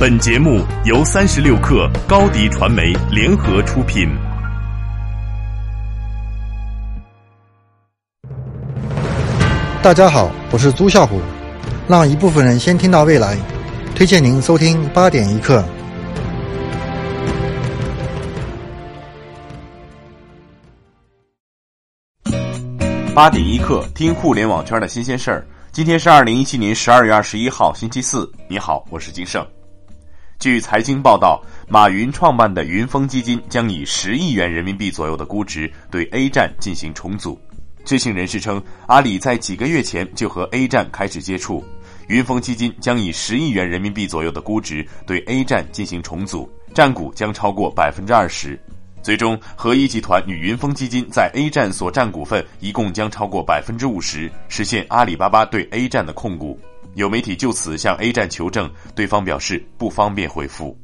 本节目由三十六克高低传媒联合出品。大家好，我是朱啸虎，让一部分人先听到未来，推荐您收听八点一刻。八点一刻，听互联网圈的新鲜事儿。今天是二零一七年十二月二十一号，星期四。你好，我是金盛。据财经报道，马云创办的云峰基金将以十亿元人民币左右的估值对 A 站进行重组。知情人士称，阿里在几个月前就和 A 站开始接触，云峰基金将以十亿元人民币左右的估值对 A 站进行重组，占股将超过百分之二十。最终，合一集团与云峰基金在 A 站所占股份一共将超过百分之五十，实现阿里巴巴对 A 站的控股。有媒体就此向 A 站求证，对方表示不方便回复。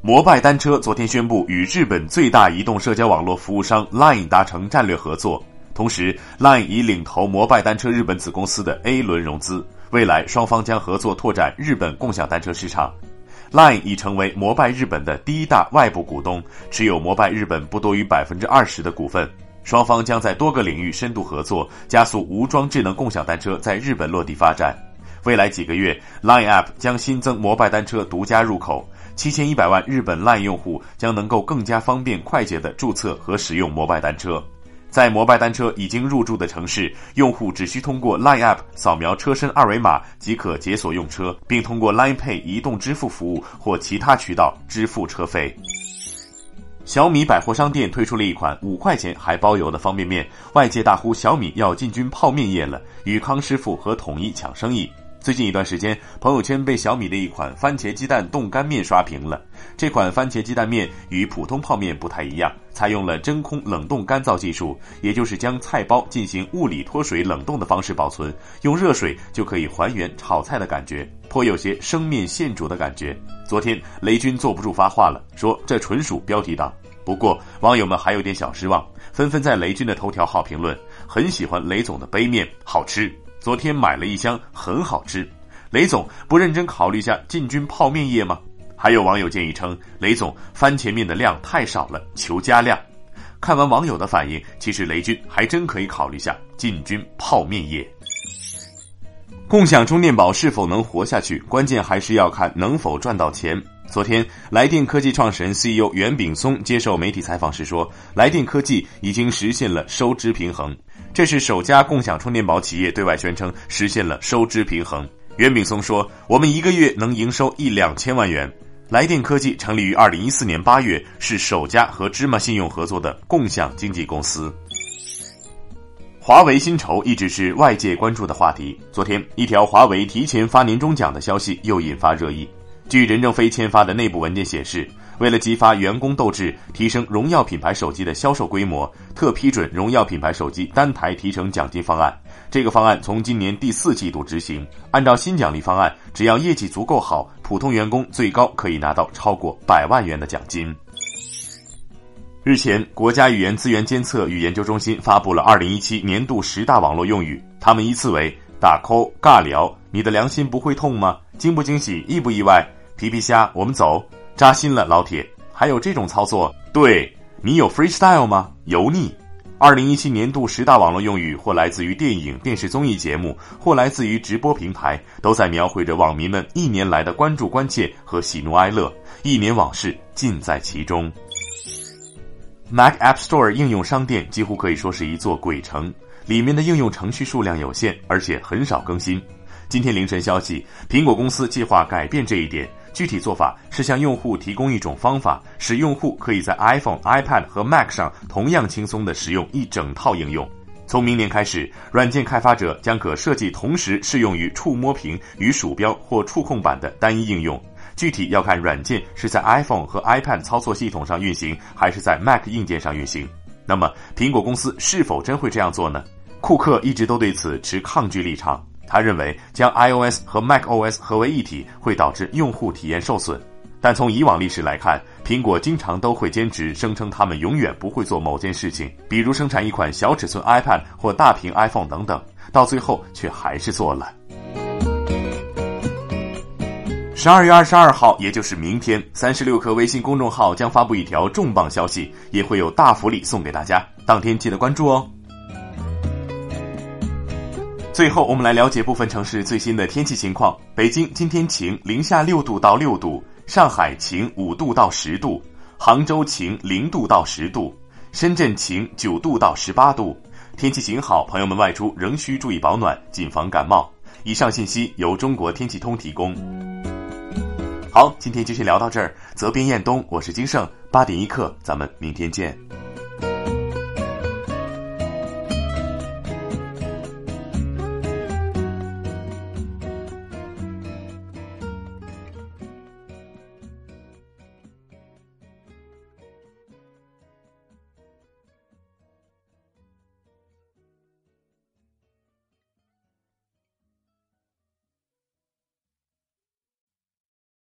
摩拜单车昨天宣布与日本最大移动社交网络服务商 LINE 达成战略合作，同时 LINE 已领投摩拜单车日本子公司的 A 轮融资，未来双方将合作拓展日本共享单车市场。LINE 已成为摩拜日本的第一大外部股东，持有摩拜日本不多于百分之二十的股份。双方将在多个领域深度合作，加速无桩智能共享单车在日本落地发展。未来几个月，Line App 将新增摩拜单车独家入口，七千一百万日本 Line 用户将能够更加方便快捷地注册和使用摩拜单车。在摩拜单车已经入驻的城市，用户只需通过 Line App 扫描车身二维码即可解锁用车，并通过 Line Pay 移动支付服务或其他渠道支付车费。小米百货商店推出了一款五块钱还包邮的方便面，外界大呼小米要进军泡面业了，与康师傅和统一抢生意。最近一段时间，朋友圈被小米的一款番茄鸡蛋冻干面刷屏了。这款番茄鸡蛋面与普通泡面不太一样，采用了真空冷冻干燥技术，也就是将菜包进行物理脱水冷冻的方式保存，用热水就可以还原炒菜的感觉，颇有些生面现煮的感觉。昨天雷军坐不住发话了，说这纯属标题党。不过网友们还有点小失望，纷纷在雷军的头条号评论，很喜欢雷总的杯面，好吃。昨天买了一箱，很好吃。雷总不认真考虑下进军泡面业吗？还有网友建议称，雷总番茄面的量太少了，求加量。看完网友的反应，其实雷军还真可以考虑下进军泡面业。共享充电宝是否能活下去，关键还是要看能否赚到钱。昨天，来电科技创始人 CEO 袁炳松接受媒体采访时说，来电科技已经实现了收支平衡，这是首家共享充电宝企业对外宣称实现了收支平衡。袁炳松说：“我们一个月能营收一两千万元。”来电科技成立于二零一四年八月，是首家和芝麻信用合作的共享经纪公司。华为薪酬一直是外界关注的话题。昨天，一条华为提前发年终奖的消息又引发热议。据任正非签发的内部文件显示，为了激发员工斗志，提升荣耀品牌手机的销售规模，特批准荣耀品牌手机单台提成奖金方案。这个方案从今年第四季度执行。按照新奖励方案，只要业绩足够好，普通员工最高可以拿到超过百万元的奖金。日前，国家语言资源监测与研究中心发布了二零一七年度十大网络用语，他们依次为：打 call、尬聊、你的良心不会痛吗？惊不惊喜？意不意外？皮皮虾，我们走，扎心了，老铁。还有这种操作，对你有 freestyle 吗？油腻。二零一七年度十大网络用语，或来自于电影、电视综艺节目，或来自于直播平台，都在描绘着网民们一年来的关注、关切和喜怒哀乐，一年往事尽在其中。Mac App Store 应用商店几乎可以说是一座鬼城，里面的应用程序数量有限，而且很少更新。今天凌晨消息，苹果公司计划改变这一点。具体做法是向用户提供一种方法，使用户可以在 iPhone、iPad 和 Mac 上同样轻松地使用一整套应用。从明年开始，软件开发者将可设计同时适用于触摸屏与鼠标或触控板的单一应用。具体要看软件是在 iPhone 和 iPad 操作系统上运行，还是在 Mac 硬件上运行。那么，苹果公司是否真会这样做呢？库克一直都对此持抗拒立场。他认为将 iOS 和 macOS 合为一体会导致用户体验受损，但从以往历史来看，苹果经常都会坚持声称他们永远不会做某件事情，比如生产一款小尺寸 iPad 或大屏 iPhone 等等，到最后却还是做了。十二月二十二号，也就是明天，三十六氪微信公众号将发布一条重磅消息，也会有大福利送给大家，当天记得关注哦。最后，我们来了解部分城市最新的天气情况：北京今天晴，零下六度到六度；上海晴，五度到十度；杭州晴，零度到十度；深圳晴，九度到十八度。天气晴好，朋友们外出仍需注意保暖，谨防感冒。以上信息由中国天气通提供。好，今天就先聊到这儿。责编：彦东，我是金盛，八点一刻，咱们明天见。